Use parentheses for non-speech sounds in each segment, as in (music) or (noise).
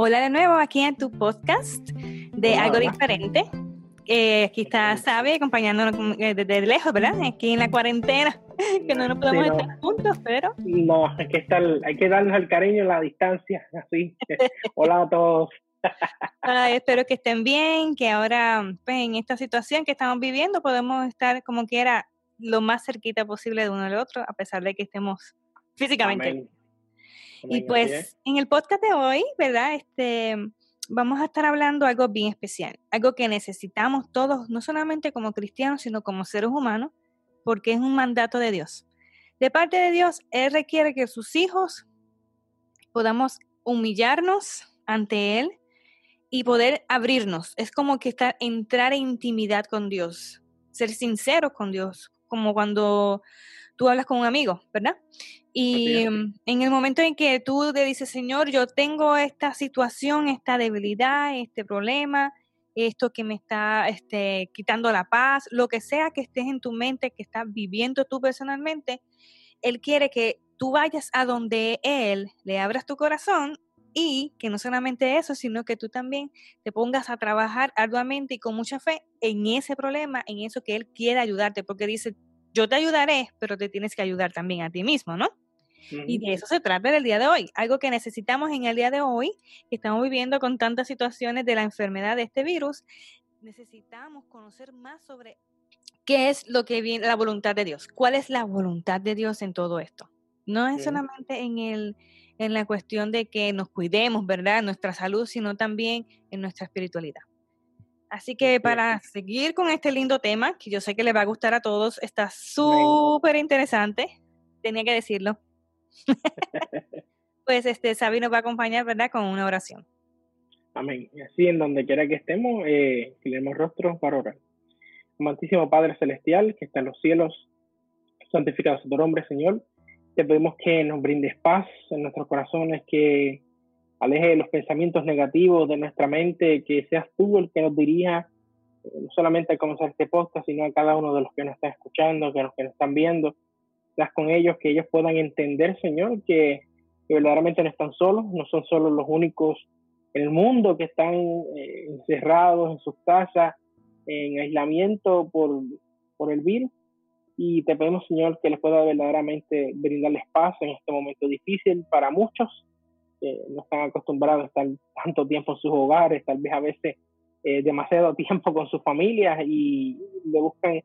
Hola de nuevo aquí en tu podcast de Algo Diferente. Eh, aquí está Sabi acompañándonos eh, desde lejos, ¿verdad? Aquí en la cuarentena, (laughs) que no nos podemos estar juntos, pero... No, hay que, estar, hay que darnos el cariño en la distancia, (laughs) así. Hola a todos. (laughs) espero que estén bien, que ahora pues, en esta situación que estamos viviendo podemos estar como quiera lo más cerquita posible de uno al otro, a pesar de que estemos físicamente. Y pues en el podcast de hoy, ¿verdad? Este, vamos a estar hablando algo bien especial, algo que necesitamos todos, no solamente como cristianos, sino como seres humanos, porque es un mandato de Dios. De parte de Dios, Él requiere que sus hijos podamos humillarnos ante Él y poder abrirnos. Es como que estar, entrar en intimidad con Dios, ser sinceros con Dios, como cuando tú hablas con un amigo, ¿verdad? Y en el momento en que tú le dices, Señor, yo tengo esta situación, esta debilidad, este problema, esto que me está este, quitando la paz, lo que sea que estés en tu mente, que estás viviendo tú personalmente, Él quiere que tú vayas a donde Él, le abras tu corazón y que no solamente eso, sino que tú también te pongas a trabajar arduamente y con mucha fe en ese problema, en eso que Él quiere ayudarte, porque dice, yo te ayudaré, pero te tienes que ayudar también a ti mismo, ¿no? Y de eso se trata el día de hoy, algo que necesitamos en el día de hoy, que estamos viviendo con tantas situaciones de la enfermedad de este virus, necesitamos conocer más sobre qué es lo que viene, la voluntad de Dios, cuál es la voluntad de Dios en todo esto. No es solamente en el en la cuestión de que nos cuidemos, ¿verdad? Nuestra salud, sino también en nuestra espiritualidad. Así que para seguir con este lindo tema, que yo sé que le va a gustar a todos, está súper interesante, tenía que decirlo. (laughs) pues este Sabi nos va a acompañar, ¿verdad? Con una oración. Amén. Y así en donde quiera que estemos, eh, tenemos rostros para orar. Amantísimo Padre Celestial, que está en los cielos, santificado sea tu nombre, Señor. Te pedimos que nos brindes paz en nuestros corazones, que aleje los pensamientos negativos de nuestra mente, que seas tú el que nos dirija, eh, no solamente a conocer este podcast, sino a cada uno de los que nos están escuchando, que los que nos están viendo, seas con ellos, que ellos puedan entender, Señor, que, verdaderamente no están solos, no son solo los únicos en el mundo que están eh, encerrados en sus casas, en aislamiento por, por el virus. Y te pedimos, Señor, que les pueda verdaderamente brindarles paz en este momento difícil para muchos que no están acostumbrados a estar tanto tiempo en sus hogares, tal vez a veces eh, demasiado (laughs) tiempo con sus familias y le buscan eh,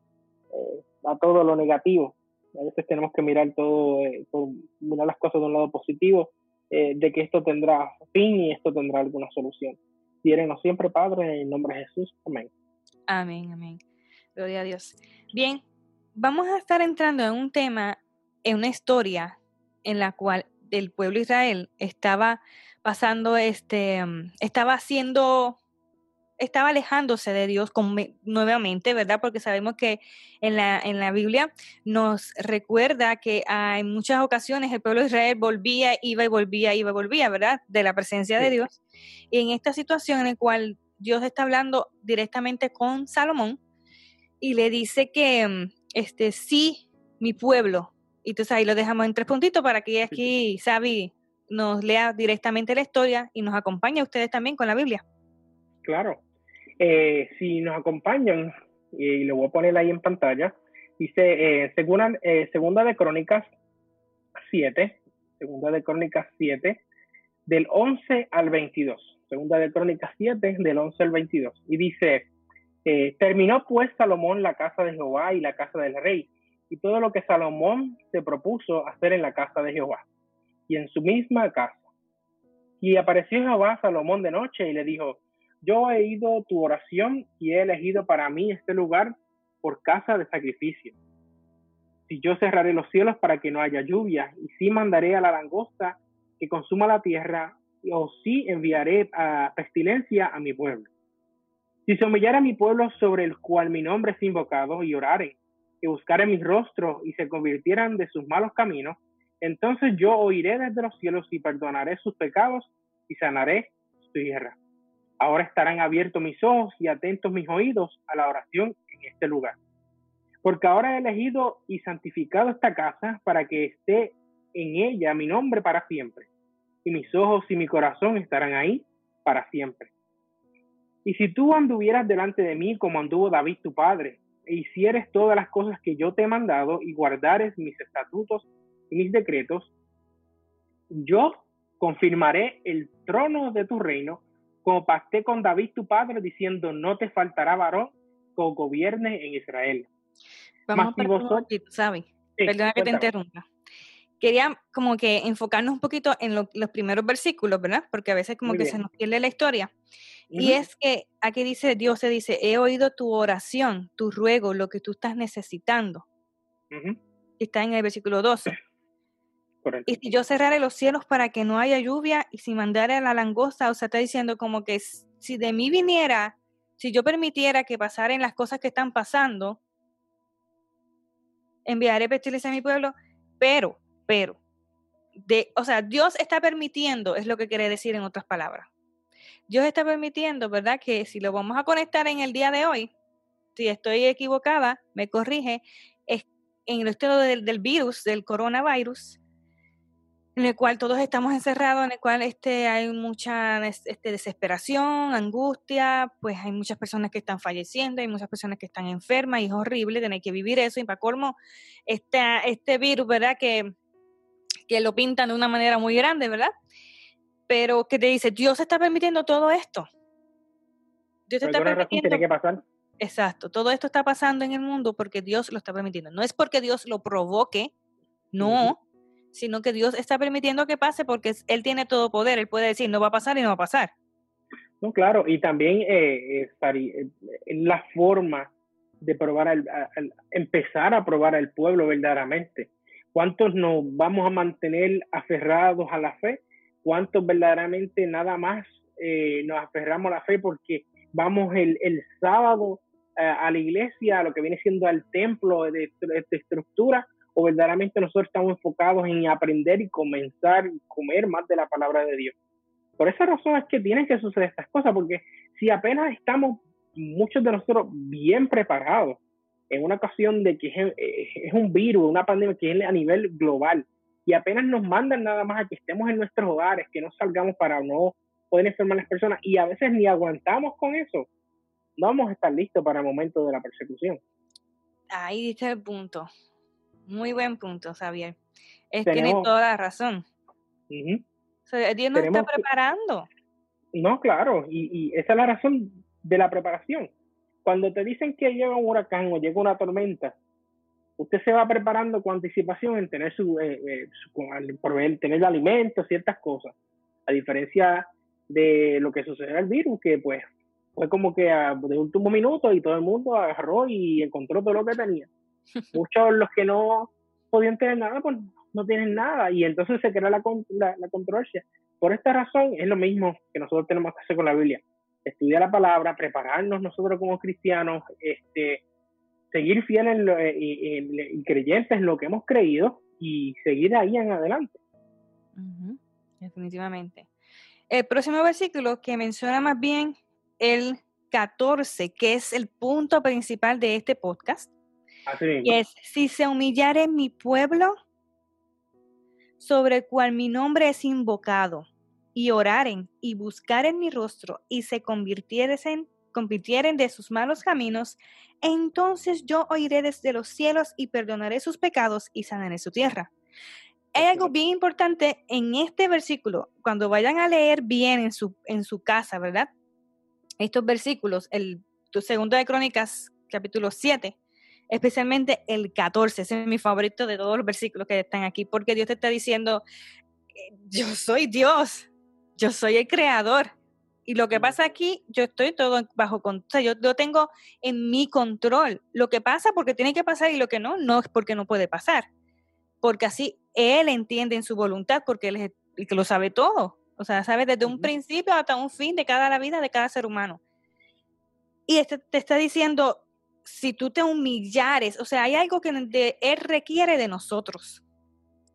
a todo lo negativo. A veces tenemos que mirar todo, eh, mirar las cosas de un lado positivo, de que esto tendrá fin y esto tendrá alguna solución. Tírenos siempre, Padre, en el nombre de Jesús. Amén. Amén, amén. Gloria a Dios. Bien, vamos a estar entrando en un tema, en una historia en la cual el pueblo de Israel estaba pasando, este, mm, estaba haciendo, estaba alejándose de Dios nuevamente, ¿verdad? Porque sabemos que en la, en la Biblia nos recuerda que en muchas ocasiones el pueblo de Israel volvía, iba y volvía, iba y volvía, ¿verdad? De la presencia de Dios. Y en esta situación en la cual Dios está hablando directamente con Salomón y le dice que mm, este, sí, mi pueblo y entonces ahí lo dejamos en tres puntitos para que aquí Sabi nos lea directamente la historia y nos acompañe a ustedes también con la Biblia. Claro. Eh, si nos acompañan, y lo voy a poner ahí en pantalla, dice eh, segunda, eh, segunda de Crónicas 7, Segunda de Crónicas 7, del 11 al 22. Segunda de Crónicas 7, del 11 al 22. Y dice, terminó pues Salomón la casa de Jehová y la casa del rey y todo lo que Salomón se propuso hacer en la casa de Jehová y en su misma casa. Y apareció Jehová a Salomón de noche y le dijo, yo he oído tu oración y he elegido para mí este lugar por casa de sacrificio. Si yo cerraré los cielos para que no haya lluvia, y si mandaré a la langosta que consuma la tierra, o si enviaré a pestilencia a mi pueblo. Si se humillara mi pueblo sobre el cual mi nombre es invocado, y orare, que buscaren mi rostro y se convirtieran de sus malos caminos, entonces yo oiré desde los cielos y perdonaré sus pecados y sanaré su tierra. Ahora estarán abiertos mis ojos y atentos mis oídos a la oración en este lugar. Porque ahora he elegido y santificado esta casa para que esté en ella mi nombre para siempre. Y mis ojos y mi corazón estarán ahí para siempre. Y si tú anduvieras delante de mí como anduvo David tu padre, hicieres todas las cosas que yo te he mandado y guardares mis estatutos y mis decretos, yo confirmaré el trono de tu reino, como pacté con David tu padre, diciendo, no te faltará varón que gobierne en Israel. Vamos a un ¿sabes? Perdona que te interrumpa. Quería como que enfocarnos un poquito en los primeros versículos, ¿verdad? Porque a veces como que se nos pierde la historia. Y es que aquí dice, Dios se dice, he oído tu oración, tu ruego, lo que tú estás necesitando. Está en el versículo 12. (clears throat) Y si yo cerrare los cielos para que no haya lluvia y si mandare a la langosta, o sea, está diciendo como que si de mí viniera, si yo permitiera que pasaran las cosas que están pasando, enviaré pestilencia a mi pueblo, pero, pero, de, o sea, Dios está permitiendo, es lo que quiere decir en otras palabras. Dios está permitiendo, ¿verdad? Que si lo vamos a conectar en el día de hoy, si estoy equivocada, me corrige, es en el del, del virus, del coronavirus, en el cual todos estamos encerrados, en el cual este, hay mucha este, desesperación, angustia, pues hay muchas personas que están falleciendo, hay muchas personas que están enfermas y es horrible tener que vivir eso. Y para colmo, este, este virus, ¿verdad? Que, que lo pintan de una manera muy grande, ¿verdad? Pero que te dice, Dios está permitiendo todo esto. Dios está permitiendo. Tiene que pasar. Exacto, todo esto está pasando en el mundo porque Dios lo está permitiendo. No es porque Dios lo provoque, no, sino que Dios está permitiendo que pase porque Él tiene todo poder, Él puede decir, no va a pasar y no va a pasar. No, claro, y también eh, eh, la forma de probar, al, empezar a probar al pueblo verdaderamente. ¿Cuántos nos vamos a mantener aferrados a la fe? ¿Cuántos verdaderamente nada más eh, nos aferramos a la fe porque vamos el, el sábado a la iglesia, a lo que viene siendo al templo de, de estructura, o verdaderamente nosotros estamos enfocados en aprender y comenzar y comer más de la palabra de Dios. Por esa razón es que tienen que suceder estas cosas, porque si apenas estamos muchos de nosotros bien preparados en una ocasión de que es, un virus, una pandemia que es a nivel global, y apenas nos mandan nada más a que estemos en nuestros hogares, que no salgamos para no poder enfermar a las personas, y a veces ni aguantamos con eso, no vamos a estar listos para el momento de la persecución. Ahí dice el punto. Muy buen punto, Xavier. Es, tiene toda la razón. Dios nos está preparando. No, claro, y, esa es la razón de la preparación. Cuando te dicen que llega un huracán o llega una tormenta, usted se va preparando con anticipación en tener su, eh, eh tener alimentos, ciertas cosas. A diferencia de lo que sucedió al virus, que pues fue como que de último minuto y todo el mundo agarró y encontró todo lo que tenía. (laughs) Muchos los que no podían tener nada, pues no tienen nada y entonces se crea la, la, controversia. Por esta razón es lo mismo que nosotros tenemos que hacer con la Biblia. Estudiar la palabra, prepararnos nosotros como cristianos, este, seguir fieles eh, y, creyentes en lo que hemos creído y seguir ahí en adelante. Definitivamente. El próximo versículo que menciona más bien el 14, que es el punto principal de este podcast, y es, si se humillare mi pueblo, sobre el cual mi nombre es invocado, y oraren y buscaren mi rostro, y se convirtieren, convirtieren de sus malos caminos, entonces yo oiré desde los cielos y perdonaré sus pecados y sanaré su tierra. Hay algo bien importante en este versículo, cuando vayan a leer bien en su, en su casa, ¿verdad? Estos versículos, el segundo de Crónicas, capítulo 7, especialmente el 14, ese es mi favorito de todos los versículos que están aquí, porque Dios te está diciendo, eh, yo soy Dios, yo soy el creador. Y lo que pasa aquí, yo estoy todo bajo control, yo lo tengo en mi control. Lo que pasa porque tiene que pasar y lo que no, no es porque no puede pasar. Porque así Él entiende en su voluntad, porque Él es el que lo sabe todo. O sea, sabe desde un principio hasta un fin de cada la vida de cada ser humano. Y este te está diciendo, si tú te humillares, o sea, hay algo que Él requiere de nosotros.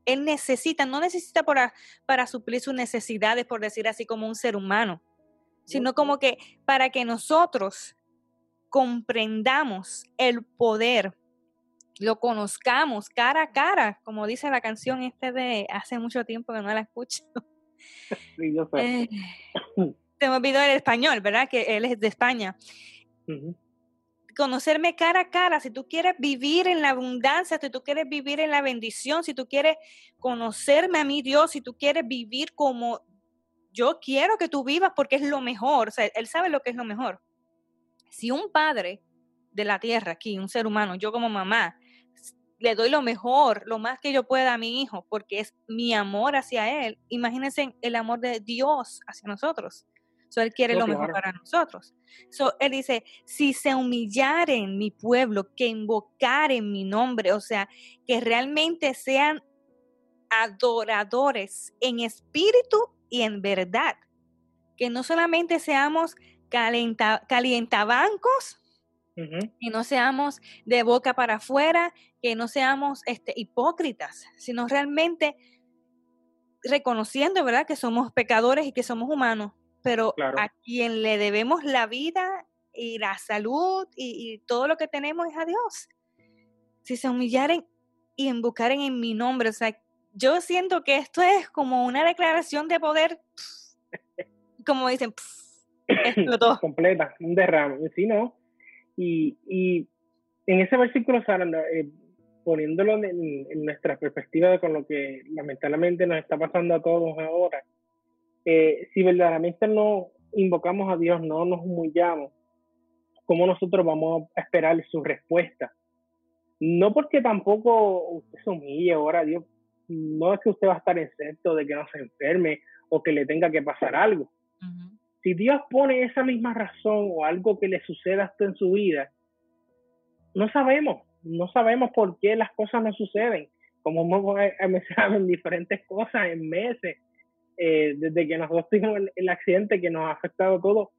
Él necesita, no necesita para, para suplir sus necesidades, por decir así, como un ser humano, sino como que para que nosotros comprendamos el poder, lo conozcamos cara a cara, como dice la canción este de hace mucho tiempo que no la escucho. (laughs) Sí, yo sé. Eh, (clears throat) te me olvidó el español, ¿verdad? Que él es de España. Conocerme cara a cara, si tú quieres vivir en la abundancia, si tú quieres vivir en la bendición, si tú quieres conocerme a mí, Dios, si tú quieres vivir como yo quiero que tú vivas porque es lo mejor, o sea, él sabe lo que es lo mejor. Si un padre de la tierra aquí, un ser humano, yo como mamá, le doy lo mejor, lo más que yo pueda a mi hijo, porque es mi amor hacia él. Imagínense el amor de Dios hacia nosotros. So, él quiere lo mejor para nosotros. So, él dice, si se humillaren mi pueblo, que invocaren mi nombre, o sea, que realmente sean adoradores en espíritu y en verdad. Que no solamente seamos calienta, calientabancos, y no seamos de boca para afuera, que no seamos este, hipócritas, sino realmente reconociendo, ¿verdad?, que somos pecadores y que somos humanos, pero a quien le debemos la vida y la salud y, todo lo que tenemos es a Dios. Si se humillaren y invocaren en mi nombre, o sea, yo siento que esto es como una declaración de poder, (laughs) como dicen, (coughs) explotó. Completa, un derrame, sí, ¿no? Y, y en ese versículo, Sara, eh, poniéndolo en, nuestra perspectiva de con lo que lamentablemente nos está pasando a todos ahora, eh, si verdaderamente no invocamos a Dios, no nos humillamos, ¿cómo nosotros vamos a esperar su respuesta? No porque tampoco usted se humille ahora a Dios, no es que usted va a estar excepto de que no se enferme o que le tenga que pasar algo. Si Dios pone esa misma razón o algo que le suceda a en su vida, no sabemos, no sabemos por qué las cosas no suceden. Como hemos mencionado en diferentes cosas, en meses, eh, desde que nosotros tuvimos el, accidente que nos ha afectado a todos,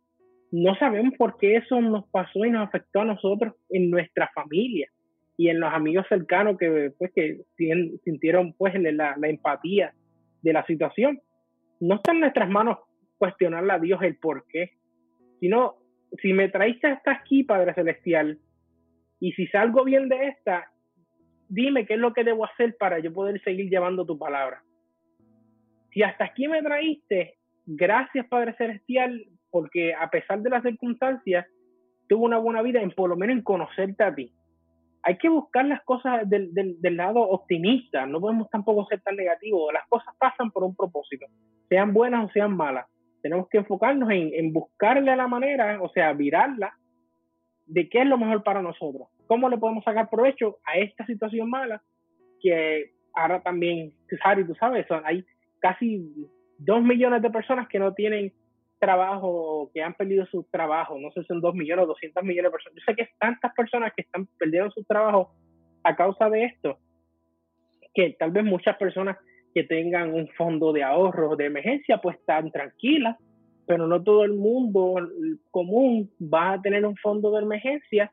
no sabemos por qué eso nos pasó y nos afectó a nosotros en nuestra familia y en los amigos cercanos que, pues, que sintieron pues, la, la empatía de la situación. No está en nuestras manos cuestionarle a Dios el por qué, sino si me traiste hasta aquí, Padre Celestial, y si salgo bien de esta, dime qué es lo que debo hacer para yo poder seguir llevando tu palabra. Si hasta aquí me traíste, gracias Padre Celestial, porque a pesar de las circunstancias, tuve una buena vida en por lo menos en conocerte a ti hay que buscar las cosas del, del, lado optimista, no podemos tampoco ser tan negativos, las cosas pasan por un propósito, sean buenas o sean malas. Tenemos que enfocarnos en, en buscarle la manera, o sea, virarla, de qué es lo mejor para nosotros, cómo le podemos sacar provecho a esta situación mala, que ahora también, Harry, tú sabes, hay casi dos millones de personas que no tienen trabajo, que han perdido su trabajo, no sé si son 2 millones o 200 millones de personas. Yo sé que tantas personas que están perdiendo su trabajo a causa de esto, que tal vez muchas personas que tengan un fondo de ahorro de emergencia, pues están tranquilas, pero no todo el mundo común va a tener un fondo de emergencia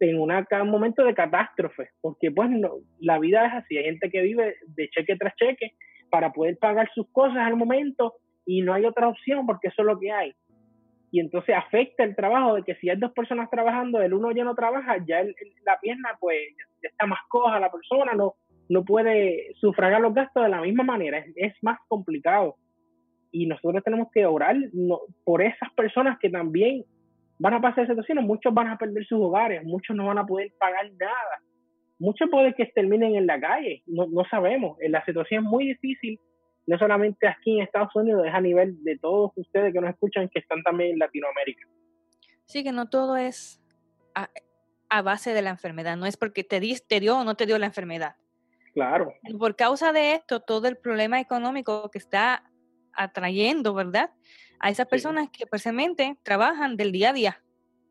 en un momento de catástrofe, porque pues no, la vida es así, hay gente que vive de cheque tras cheque para poder pagar sus cosas al momento y no hay otra opción porque eso es lo que hay. Y entonces afecta el trabajo de que si hay dos personas trabajando, el uno ya no trabaja, ya la pierna pues ya está más coja la persona, no, no puede sufragar los gastos de la misma manera, es, más complicado. Y nosotros tenemos que orar por esas personas que también van a pasar situaciones, muchos van a perder sus hogares, muchos no van a poder pagar nada, muchos pueden que terminen en la calle, no, no sabemos, la situación es muy difícil no solamente aquí en Estados Unidos, es a nivel de todos ustedes que nos escuchan que están también en Latinoamérica. Sí, que no todo es a, base de la enfermedad, no es porque te, te dio o no te dio la enfermedad. Claro. Por causa de esto, todo el problema económico que está atrayendo, ¿verdad? A esas personas que precisamente trabajan del día a día,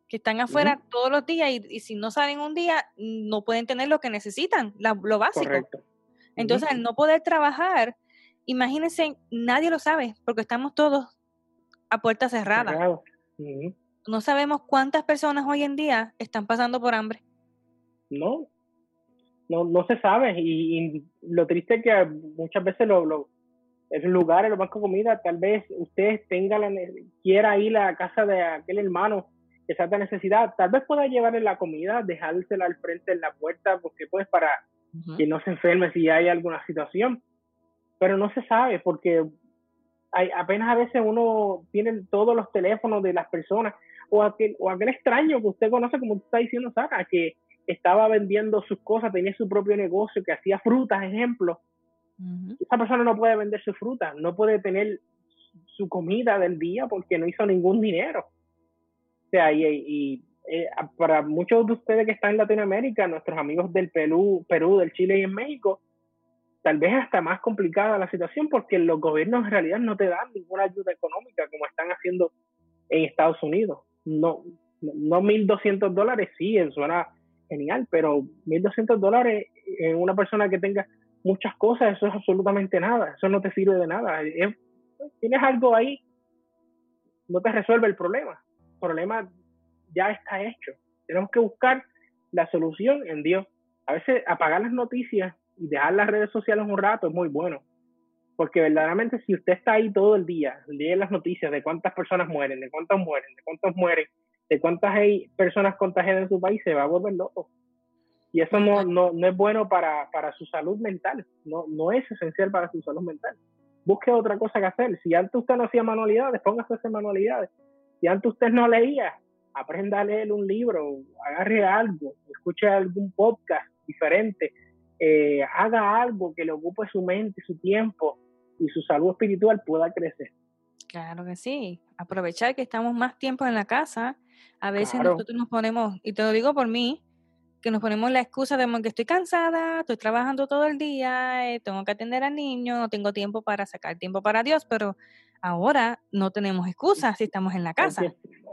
que están afuera todos los días y, si no salen un día, no pueden tener lo que necesitan, lo básico. Correcto. Entonces, al no poder trabajar, imagínense, nadie lo sabe porque estamos todos a puerta cerrada. No sabemos cuántas personas hoy en día están pasando por hambre. No, no, no se sabe. Y, lo triste es que muchas veces lo, lo, el lugar, los bancos de comida, tal vez usted tenga la, quiera ir a la casa de aquel hermano que sea de necesidad, tal vez pueda llevarle la comida, dejársela al frente en la puerta, porque pues para que no se enferme si hay alguna situación pero no se sabe porque hay, apenas a veces uno tiene todos los teléfonos de las personas o aquel, o aquel extraño que usted conoce, como usted está diciendo, Sara, que estaba vendiendo sus cosas, tenía su propio negocio, que hacía frutas, ejemplo. Esa persona no puede vender su fruta, no puede tener su comida del día porque no hizo ningún dinero. O sea, y, y eh, para muchos de ustedes que están en Latinoamérica, nuestros amigos del Perú, Perú, del Chile y en México, tal vez hasta más complicada la situación porque los gobiernos en realidad no te dan ninguna ayuda económica como están haciendo en Estados Unidos. No, no 1.200 dólares, sí, suena genial, pero 1.200 dólares en una persona que tenga muchas cosas, eso es absolutamente nada, eso no te sirve de nada. tienes algo ahí, no te resuelve el problema. El problema ya está hecho. Tenemos que buscar la solución en Dios. A veces apagar las noticias y dejar las redes sociales un rato es muy bueno. Porque verdaderamente si usted está ahí todo el día, lee las noticias de cuántas personas mueren, de cuántos mueren, de cuántos mueren, de cuántas hay personas contagiadas en su país, se va a volver loco. Y eso no, no, no es bueno para, para, su salud mental, no, no es esencial para su salud mental. Busque otra cosa que hacer. Si antes usted no hacía manualidades, póngase a hacer manualidades. Si antes usted no leía, aprenda a leer un libro, agarre algo, escuche algún podcast diferente, eh, haga algo que le ocupe su mente, su tiempo y su salud espiritual pueda crecer. Claro que sí. Aprovechar que estamos más tiempo en la casa. A veces nosotros nos ponemos, y te lo digo por mí, que nos ponemos la excusa de que estoy cansada, estoy trabajando todo el día, eh, tengo que atender al niño, no tengo tiempo para sacar tiempo para Dios, pero ahora no tenemos excusas si estamos en la casa.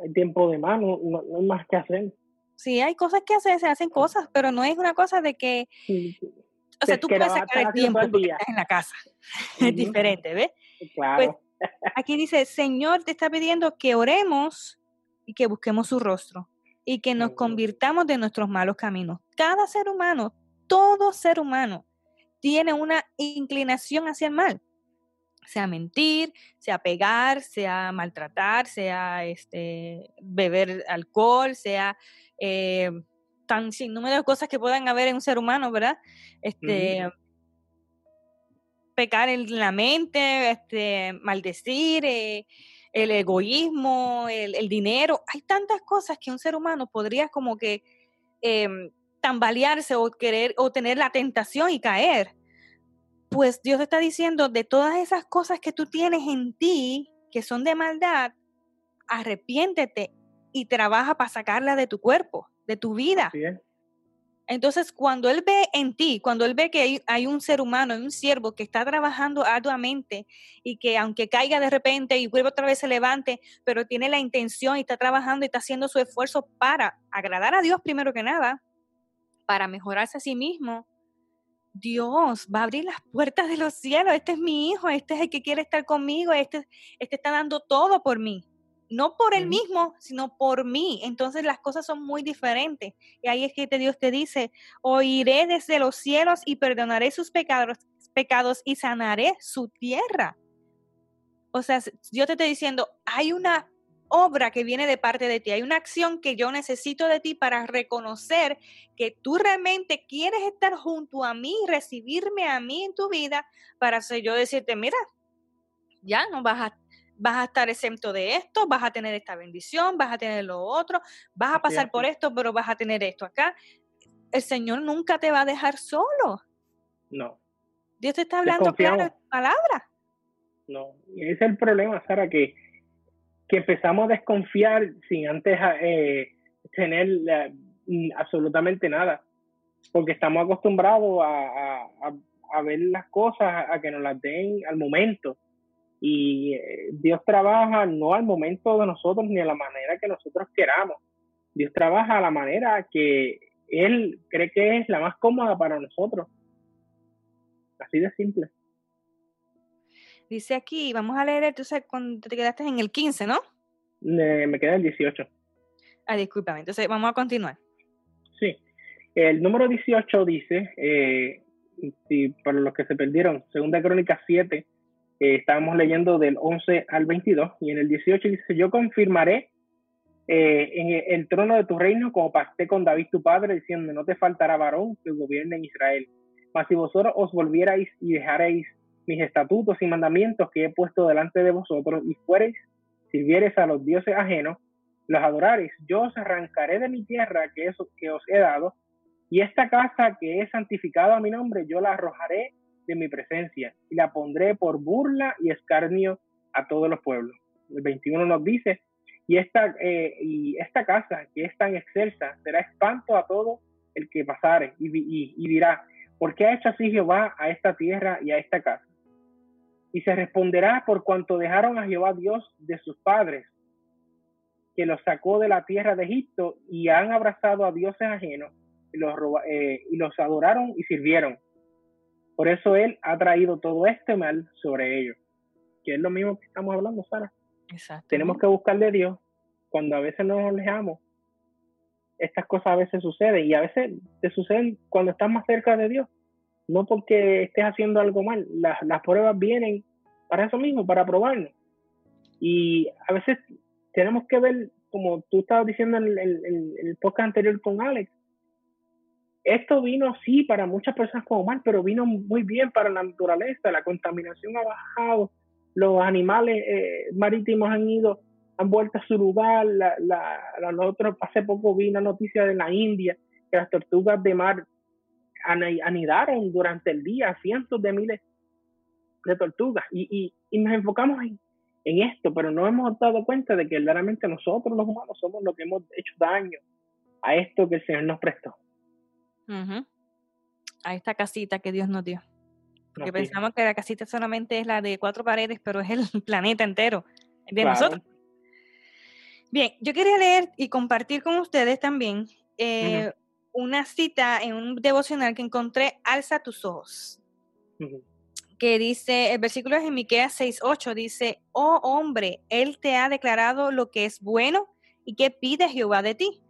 Hay tiempo de mano, no, hay más que hacer. Sí, hay cosas que hacer, se hacen cosas, pero no es una cosa de que... O sea, tú puedes sacar el tiempo porque estás en la casa. (laughs) Es diferente, ¿ves? Claro. Pues, aquí dice, Señor te está pidiendo que oremos y que busquemos su rostro y que nos convirtamos de nuestros malos caminos. Cada ser humano, todo ser humano, tiene una inclinación hacia el mal, sea mentir, sea pegar, sea maltratar, sea este, beber alcohol, sea eh, tan sin número de cosas que puedan haber en un ser humano, ¿verdad? Este, Pecar en la mente, este, maldecir, eh, el egoísmo, el, dinero. Hay tantas cosas que un ser humano podría como que em, tambalearse o querer o tener la tentación y caer. Pues Dios está diciendo de todas esas cosas que tú tienes en ti, que son de maldad, arrepiéntete y trabaja para sacarla de tu cuerpo, de tu vida. Entonces, cuando Él ve en ti, cuando Él ve que hay, un ser humano, un siervo que está trabajando arduamente y que aunque caiga de repente y vuelva otra vez se levante, pero tiene la intención y está trabajando y está haciendo su esfuerzo para agradar a Dios primero que nada, para mejorarse a sí mismo, Dios va a abrir las puertas de los cielos. Este es mi hijo, este es el que quiere estar conmigo, este, este está dando todo por mí no por él mismo, sino por mí. Entonces las cosas son muy diferentes. Y ahí es que Dios te dice, oiré desde los cielos y perdonaré sus pecados, pecados y sanaré su tierra. O sea, Dios te está diciendo, hay una obra que viene de parte de ti, hay una acción que yo necesito de ti para reconocer que tú realmente quieres estar junto a mí, recibirme a mí en tu vida, para yo decirte, mira, ya no vas a vas a estar exento de esto, vas a tener esta bendición, vas a tener lo otro, vas a pasar por esto, pero vas a tener esto acá. El Señor nunca te va a dejar solo. No. Dios te está hablando claro palabra. No, y ese es el problema, Sara, que, que empezamos a desconfiar sin antes eh, tener mm, absolutamente nada, porque estamos acostumbrados a, ver las cosas, a que nos las den al momento y eh, Dios trabaja no al momento de nosotros ni a la manera que nosotros queramos. Dios trabaja a la manera que Él cree que es la más cómoda para nosotros. Así de simple. Dice aquí, vamos a leer, entonces cuando te quedaste en el 15, ¿no? me queda el 18. Ah, discúlpame, entonces vamos a continuar. Sí, el número 18 dice, eh, si para los que se perdieron, segunda crónica 7, eh, estábamos leyendo del 11 al 22 y en el 18 dice, yo confirmaré eh, en el trono de tu reino como pacté con David tu padre, diciendo, no te faltará varón que gobierne en Israel. Mas si vosotros os volvierais y dejaréis mis estatutos y mandamientos que he puesto delante de vosotros y fuereis, sirviereis a los dioses ajenos, los adorareis, yo os arrancaré de mi tierra que, eso, que os he dado, y esta casa que he santificado a mi nombre, yo la arrojaré de mi presencia y la pondré por burla y escarnio a todos los pueblos. El 21 nos dice, y esta, eh, y esta casa que es tan excelsa será espanto a todo el que pasare y, y dirá, ¿por qué ha hecho así Jehová a esta tierra y a esta casa? Y se responderá por cuanto dejaron a Jehová Dios de sus padres, que los sacó de la tierra de Egipto y han abrazado a dioses ajenos y los, eh, y los adoraron y sirvieron. Por eso Él ha traído todo este mal sobre ellos, que es lo mismo que estamos hablando, Sara. Tenemos que buscarle a Dios cuando a veces no nos alejamos. Estas cosas a veces suceden y a veces te suceden cuando estás más cerca de Dios no porque estés haciendo algo mal. Las, las pruebas vienen para eso mismo, para probarnos. Y a veces tenemos que ver, como tú estabas diciendo en el, podcast anterior con Alex, esto vino sí para muchas personas como mal, pero vino muy bien para la naturaleza. La contaminación ha bajado, los animales eh, marítimos han ido, han vuelto a su lugar. La, la, nosotros hace poco vi una noticia de la India que las tortugas de mar anidaron durante el día cientos de miles de tortugas y, nos enfocamos en, esto, pero no hemos dado cuenta de que verdaderamente nosotros los humanos somos los que hemos hecho daño a esto que el Señor nos prestó. A esta casita que Dios nos dio. Porque pensamos que la casita solamente es la de cuatro paredes, pero es el (laughs) planeta entero, de nosotros. Bien, yo quería leer y compartir con ustedes también eh, una cita en un devocional que encontré, alza tus ojos. Que dice, el versículo es en Miqueas 6:8, dice, "Oh hombre, él te ha declarado lo que es bueno y que pide Jehová de ti.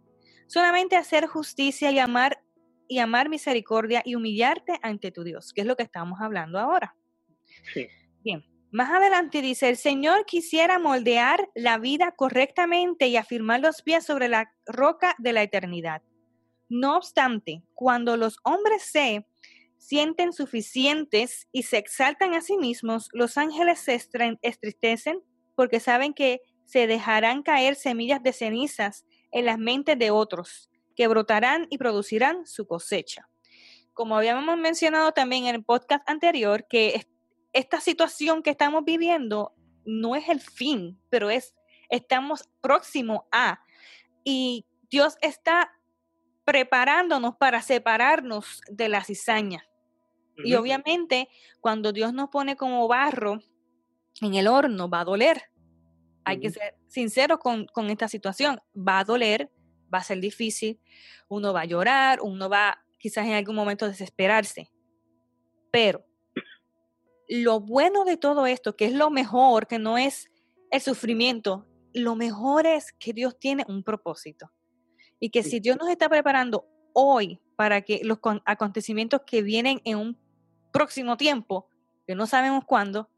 Solamente hacer justicia y amar y amar misericordia y humillarte ante tu Dios", que es lo que estamos hablando ahora. Sí. Bien. Más adelante dice, el Señor quisiera moldear la vida correctamente y afirmar los pies sobre la roca de la eternidad. No obstante, cuando los hombres se sienten suficientes y se exaltan a sí mismos, los ángeles se estristecen porque saben que se dejarán caer semillas de cenizas en las mentes de otros, que brotarán y producirán su cosecha. Como habíamos mencionado también en el podcast anterior, que esta situación que estamos viviendo no es el fin, pero es, estamos próximo a, y Dios está preparándonos para separarnos de la cizaña. Y obviamente, cuando Dios nos pone como barro en el horno, va a doler. Hay que ser sinceros con, esta situación. Va a doler, va a ser difícil, uno va a llorar, uno va quizás en algún momento a desesperarse. Pero lo bueno de todo esto, que es lo mejor, que no es el sufrimiento, lo mejor es que Dios tiene un propósito. Y que si Dios nos está preparando hoy para que los acontecimientos que vienen en un próximo tiempo, que no sabemos cuándo,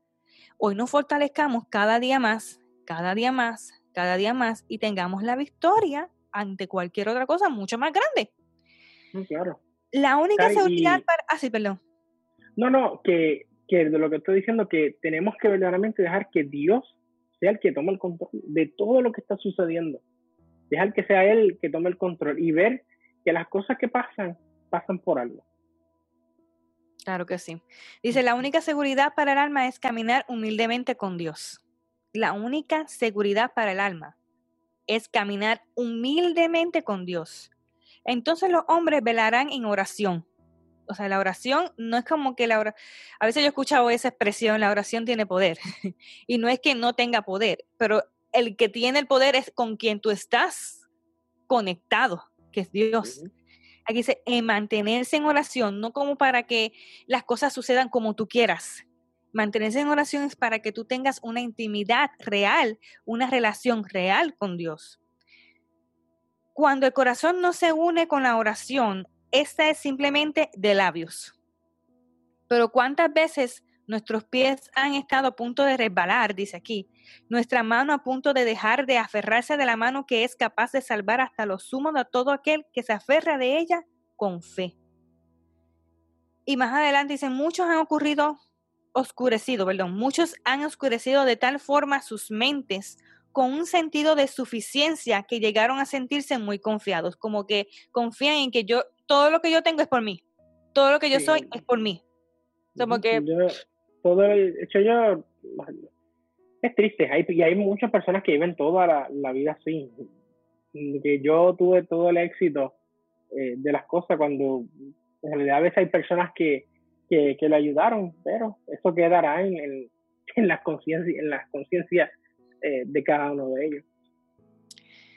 hoy nos fortalezcamos cada día más, cada día más, cada día más y tengamos la victoria ante cualquier otra cosa mucho más grande. Claro. La única seguridad para... Ah, sí, perdón. No, no, que, que de lo que estoy diciendo, que tenemos que verdaderamente dejar que Dios sea el que tome el control de todo lo que está sucediendo dejar que sea él que tome el control y ver que las cosas que pasan, pasan por algo. Claro que sí. Dice, la única seguridad para el alma es caminar humildemente con Dios. La única seguridad para el alma es caminar humildemente con Dios. Entonces los hombres velarán en oración. O sea, la oración no es como que la oración, a veces yo he escuchado esa expresión, la oración tiene poder. (laughs) y no es que no tenga poder, pero el que tiene el poder es con quien tú estás conectado, que es Dios. Aquí dice, mantenerse en oración, no como para que las cosas sucedan como tú quieras. Mantenerse en oración es para que tú tengas una intimidad real, una relación real con Dios. Cuando el corazón no se une con la oración, esta es simplemente de labios. Pero ¿cuántas veces nuestros pies han estado a punto de resbalar, dice aquí, nuestra mano a punto de dejar de aferrarse de la mano que es capaz de salvar hasta lo sumo de todo aquel que se aferra de ella con fe. Y más adelante dice, muchos han ocurrido oscurecido, perdón, muchos han oscurecido de tal forma sus mentes con un sentido de suficiencia que llegaron a sentirse muy confiados, como que confían en que yo, todo lo que yo tengo es por mí, todo lo que yo soy es por mí. Como que... todo, hecho yo, es triste, hay, y hay muchas personas que viven toda la, vida así, que yo tuve todo el éxito eh, de las cosas cuando en realidad a veces hay personas que, que, le ayudaron, pero eso quedará en, en, en las conciencias eh, de cada uno de ellos.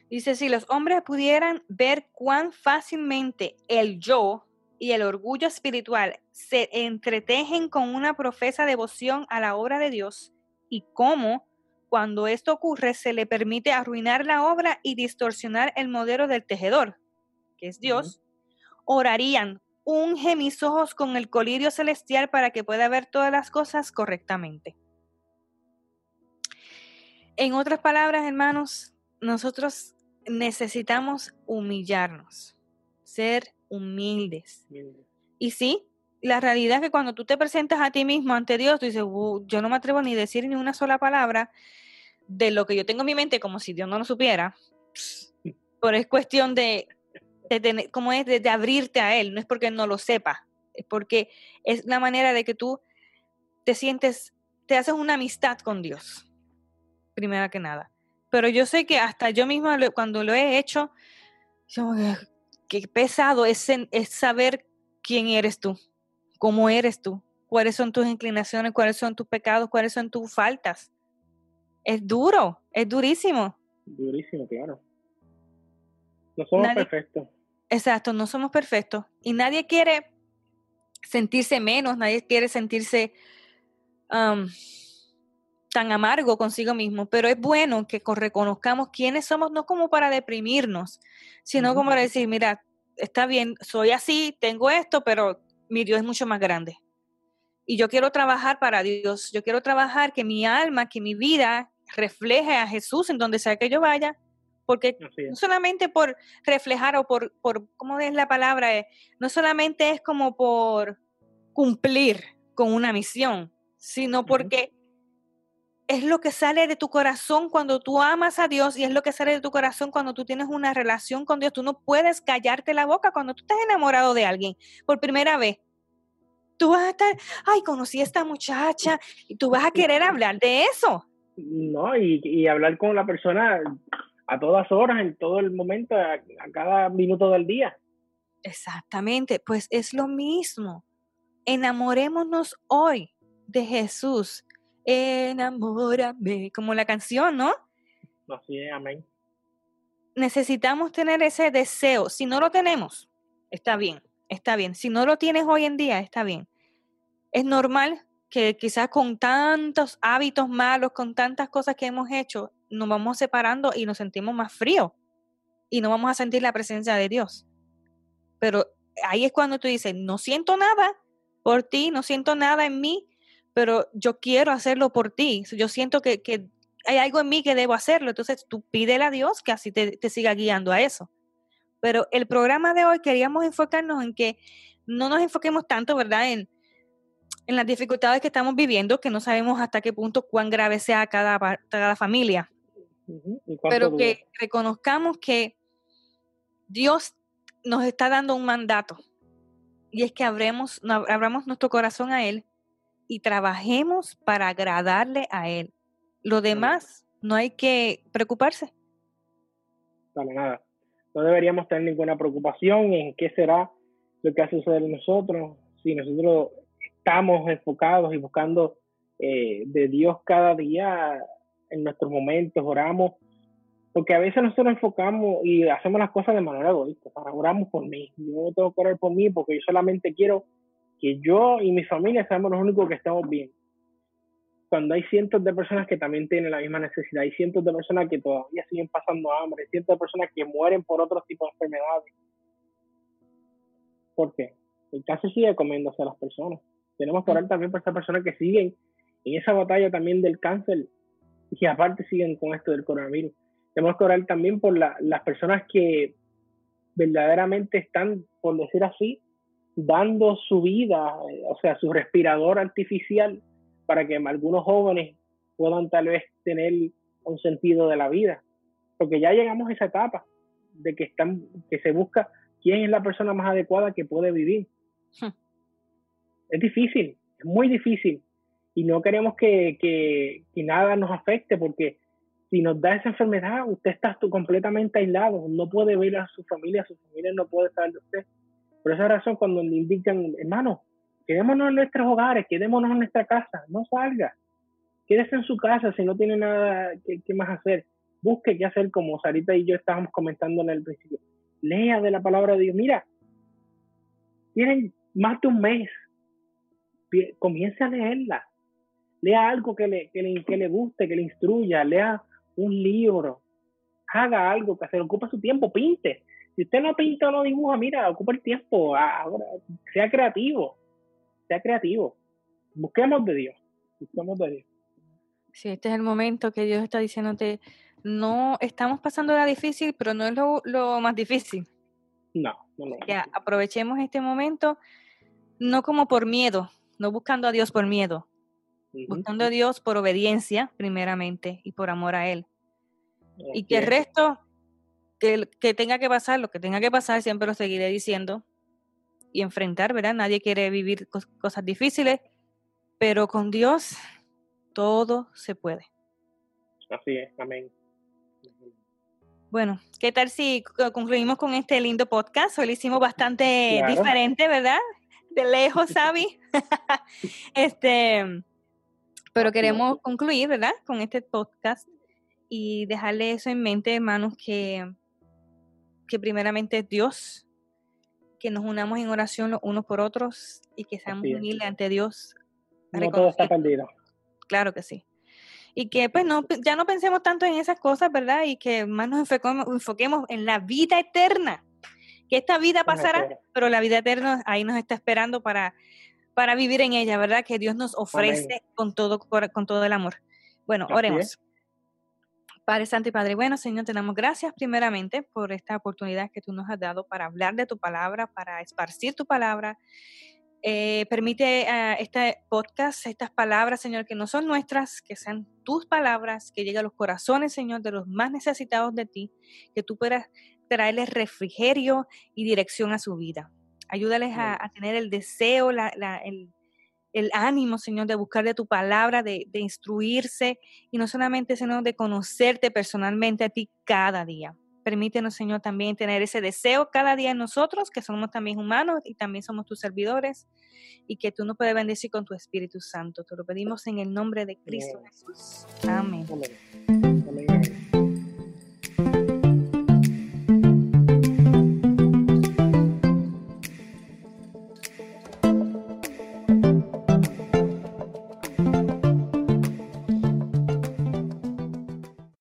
Dice, si los hombres pudieran ver cuán fácilmente el yo y el orgullo espiritual se entretejen con una profesa devoción a la obra de Dios y cómo cuando esto ocurre se le permite arruinar la obra y distorsionar el modelo del tejedor, que es Dios, orarían, unge mis ojos con el colirio celestial para que pueda ver todas las cosas correctamente. En otras palabras, hermanos, nosotros necesitamos humillarnos, ser humildes. Y sí, la realidad es que cuando tú te presentas a ti mismo ante Dios, tú dices, yo no me atrevo ni a decir ni una sola palabra de lo que yo tengo en mi mente, como si Dios no lo supiera. Pero es cuestión de, de como es, de, abrirte a Él, no es porque no lo sepa, es porque es la manera de que tú te sientes, te haces una amistad con Dios primera que nada. Pero yo sé que hasta yo misma cuando lo he hecho, qué pesado es, es saber quién eres tú, cómo eres tú, cuáles son tus inclinaciones, cuáles son tus pecados, cuáles son tus faltas. Es duro, es durísimo. Durísimo, claro. No somos perfectos. Exacto, no somos perfectos. Y nadie quiere sentirse menos, nadie quiere sentirse tan amargo consigo mismo, pero es bueno que reconozcamos quiénes somos, no como para deprimirnos, sino como para decir, mira, está bien, soy así, tengo esto, pero mi Dios es mucho más grande. Y yo quiero trabajar para Dios, yo quiero trabajar que mi alma, que mi vida refleje a Jesús en donde sea que yo vaya, porque no solamente por reflejar o por, por ¿cómo es la palabra? Eh, no solamente es como por cumplir con una misión, sino porque es lo que sale de tu corazón cuando tú amas a Dios y es lo que sale de tu corazón cuando tú tienes una relación con Dios. Tú no puedes callarte la boca cuando tú estás enamorado de alguien por primera vez. Tú vas a estar, ay, conocí a esta muchacha y tú vas a querer hablar de eso. No, y, hablar con la persona a todas horas, en todo el momento, a cada minuto del día. Exactamente, pues es lo mismo. Enamorémonos hoy de Jesús enamórame, como la canción, ¿no? Así es, amén. Necesitamos tener ese deseo. Si no lo tenemos, está bien, está bien. Si no lo tienes hoy en día, está bien. Es normal que quizás con tantos hábitos malos, con tantas cosas que hemos hecho, nos vamos separando y nos sentimos más fríos y no vamos a sentir la presencia de Dios. Pero ahí es cuando tú dices, no siento nada por ti, no siento nada en mí, pero yo quiero hacerlo por ti. Yo siento que, hay algo en mí que debo hacerlo. Entonces tú pídele a Dios que así te, siga guiando a eso. Pero el programa de hoy queríamos enfocarnos en que no nos enfoquemos tanto, ¿verdad? En, en las dificultades que estamos viviendo, que no sabemos hasta qué punto cuán grave sea cada, cada familia. Pero que reconozcamos que Dios nos está dando un mandato. Y es que abramos, abramos nuestro corazón a Él y trabajemos para agradarle a Él. Lo demás, no hay que preocuparse. Para nada. No deberíamos tener ninguna preocupación en qué será lo que a suceder nosotros. Si nosotros estamos enfocados y buscando eh, de Dios cada día en nuestros momentos, oramos, porque a veces nosotros enfocamos y hacemos las cosas de manera egoísta. Oramos por mí. Yo tengo que orar por mí porque yo solamente quiero que yo y mi familia seamos los únicos que estamos bien. Cuando hay cientos de personas que también tienen la misma necesidad, hay cientos de personas que todavía siguen pasando hambre, hay cientos de personas que mueren por otros tipos de enfermedades. ¿Por qué? El caso sigue comiéndose a las personas. Tenemos que orar también por estas personas que siguen en esa batalla también del cáncer y aparte siguen con esto del coronavirus. Tenemos que orar también por las personas que verdaderamente están, por decir así, dando su vida, eh, o sea, su respirador artificial para que algunos jóvenes puedan tal vez tener un sentido de la vida, porque ya llegamos a esa etapa de que están, que se busca quién es la persona más adecuada que puede vivir. Hmm. Es difícil, es muy difícil, y no queremos que, que, que, nada nos afecte, porque si nos da esa enfermedad, usted está completamente aislado, no puede ver a su familia, su familia no puede saber de usted. Por esa razón, cuando le indican, hermano, quedémonos en nuestros hogares, quedémonos en nuestra casa, no salga, quédese en su casa si no tiene nada que, más hacer, busque qué hacer, como Sarita y yo estábamos comentando en el principio, lea de la palabra de Dios, mira, tienen más de un mes, comience a leerla, lea algo que le, que le, que le guste, que le instruya, lea un libro, haga algo que se ocupe su tiempo, pinte, si usted no pinta o no dibuja, mira, ocupa el tiempo, ahora, sea creativo, sea creativo. Busquemos de Dios, busquemos de Dios. Sí, este es el momento que Dios está diciéndote, no estamos pasando la difícil, pero no es lo, más difícil. No, no, no. Que aprovechemos este momento, no como por miedo, no buscando a Dios por miedo, buscando a Dios por obediencia, primeramente, y por amor a Él. y que el resto que, tenga que pasar, lo que tenga que pasar, siempre lo seguiré diciendo y enfrentar, ¿verdad? Nadie quiere vivir cosas difíciles, pero con Dios todo se puede. Así es, amén. Bueno, ¿qué tal si concluimos con este lindo podcast? Hoy lo hicimos bastante diferente, ¿verdad? De lejos, Sabi. (laughs) este, pero queremos concluir, ¿verdad? Con este podcast y dejarle eso en mente, hermanos, que que primeramente es Dios, que nos unamos en oración los unos por otros y que seamos humildes ante Dios. No todo está perdido. Claro que sí. Y que pues no, ya no pensemos tanto en esas cosas, ¿verdad? Y que más nos enfoquemos, en la vida eterna. Que esta vida pasará, pero la vida eterna ahí nos está esperando para, para vivir en ella, ¿verdad? Que Dios nos ofrece con todo, con todo el amor. Bueno, oremos. Padre Santo y Padre Bueno, Señor, te damos gracias primeramente por esta oportunidad que tú nos has dado para hablar de tu palabra, para esparcir tu palabra. Eh, permite a este podcast, estas palabras, Señor, que no son nuestras, que sean tus palabras, que lleguen a los corazones, Señor, de los más necesitados de ti, que tú puedas traerles refrigerio y dirección a su vida. Ayúdales a, tener el deseo, la, el, el ánimo, Señor, de buscar de tu palabra, de, instruirse y no solamente, Señor, de conocerte personalmente a ti cada día. Permítenos, Señor, también tener ese deseo cada día en nosotros, que somos también humanos y también somos tus servidores, y que tú nos puedes bendecir con tu Espíritu Santo. Te lo pedimos en el nombre de Cristo Jesús. Amén.